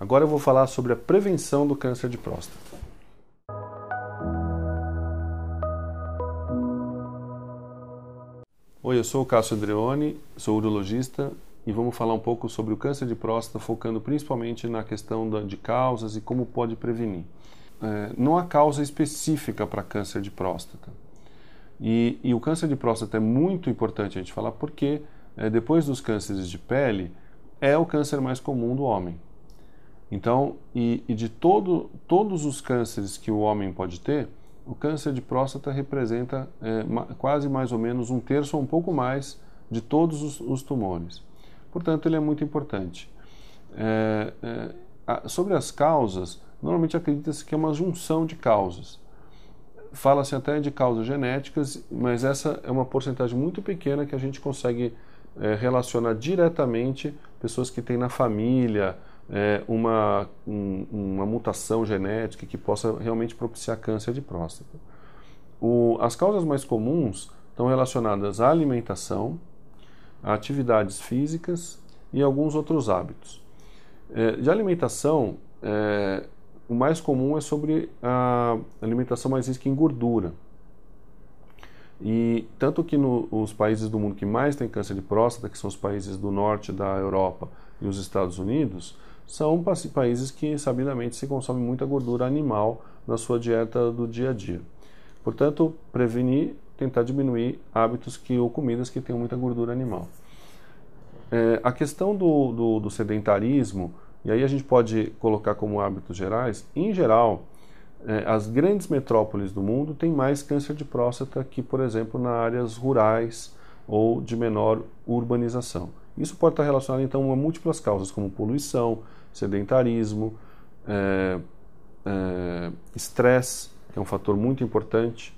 Agora eu vou falar sobre a prevenção do câncer de próstata. Oi, eu sou o Cássio Andreoni, sou urologista e vamos falar um pouco sobre o câncer de próstata, focando principalmente na questão de causas e como pode prevenir. É, não há causa específica para câncer de próstata. E, e, o câncer de próstata é muito importante a gente falar porque, é, depois dos cânceres de pele, é o câncer mais comum do homem. Então, e, e de todo, todos os cânceres que o homem pode ter, o câncer de próstata representa é, ma, quase mais ou menos um terço ou um pouco mais de todos os, os tumores. Portanto, ele é muito importante. É, é, a, sobre as causas, normalmente acredita-se que é uma junção de causas. Fala-se até de causas genéticas, mas essa é uma porcentagem muito pequena que a gente consegue é, relacionar diretamente pessoas que têm na família, é, uma, um, uma mutação genética que possa realmente propiciar câncer de próstata. O, as causas mais comuns estão relacionadas à alimentação, a atividades físicas e alguns outros hábitos. É, de alimentação, é, o mais comum é sobre a alimentação mais rica em gordura. E tanto que nos países do mundo que mais têm câncer de próstata, que são os países do norte da Europa e os Estados Unidos, são países que sabidamente se consome muita gordura animal na sua dieta do dia a dia. Portanto, prevenir, tentar diminuir hábitos que ou comidas que tenham muita gordura animal. É, a questão do, do, do, sedentarismo, e aí a gente pode colocar como hábitos gerais, em geral, é, as grandes metrópoles do mundo têm mais câncer de próstata que, por exemplo, nas áreas rurais ou de menor urbanização. Isso pode estar relacionado então a múltiplas causas, como poluição, sedentarismo, estresse, é, é, que é um fator muito importante.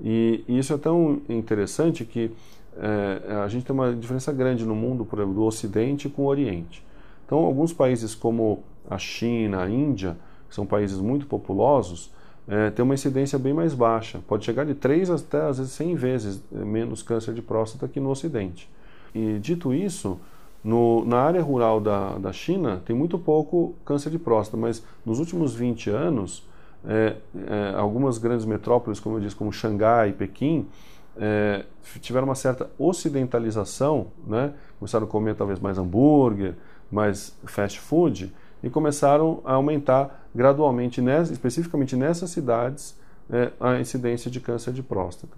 E, e isso é tão interessante que é, a gente tem uma diferença grande no mundo, por exemplo, do Ocidente com o Oriente. Então, alguns países como a China, a Índia, que são países muito populosos, é, tem uma incidência bem mais baixa. Pode chegar de 3 até às vezes 100 vezes menos câncer de próstata que no Ocidente. E dito isso, no, na área rural da, da China tem muito pouco câncer de próstata, mas nos últimos 20 anos, é, é, algumas grandes metrópoles, como eu disse, como Xangai e Pequim, é, tiveram uma certa ocidentalização, né? começaram a comer talvez mais hambúrguer, mais fast food, e começaram a aumentar gradualmente, nessa, especificamente nessas cidades, é, a incidência de câncer de próstata.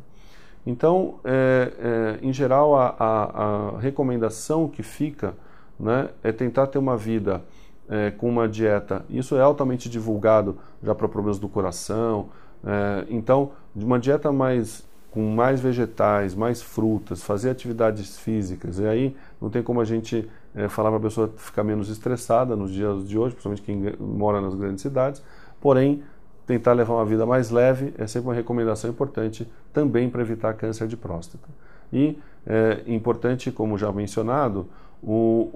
Então, é, é, em geral, a, a, a, recomendação que fica né, é tentar ter uma vida é, com uma dieta. Isso é altamente divulgado já para problemas do coração. É, então, de uma dieta mais com mais vegetais, mais frutas, fazer atividades físicas. E aí não tem como a gente é, falar para a pessoa ficar menos estressada nos dias de hoje, principalmente quem mora nas grandes cidades. Porém, tentar levar uma vida mais leve é sempre uma recomendação importante também para evitar câncer de próstata. E é importante, como já mencionado, o,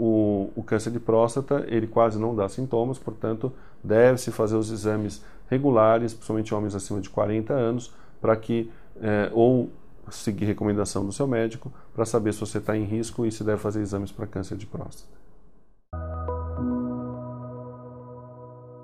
o, o, câncer de próstata ele quase não dá sintomas, portanto deve-se fazer os exames regulares, principalmente homens acima de 40 anos, para que é, ou seguir recomendação do seu médico para saber se você está em risco e se deve fazer exames para câncer de próstata.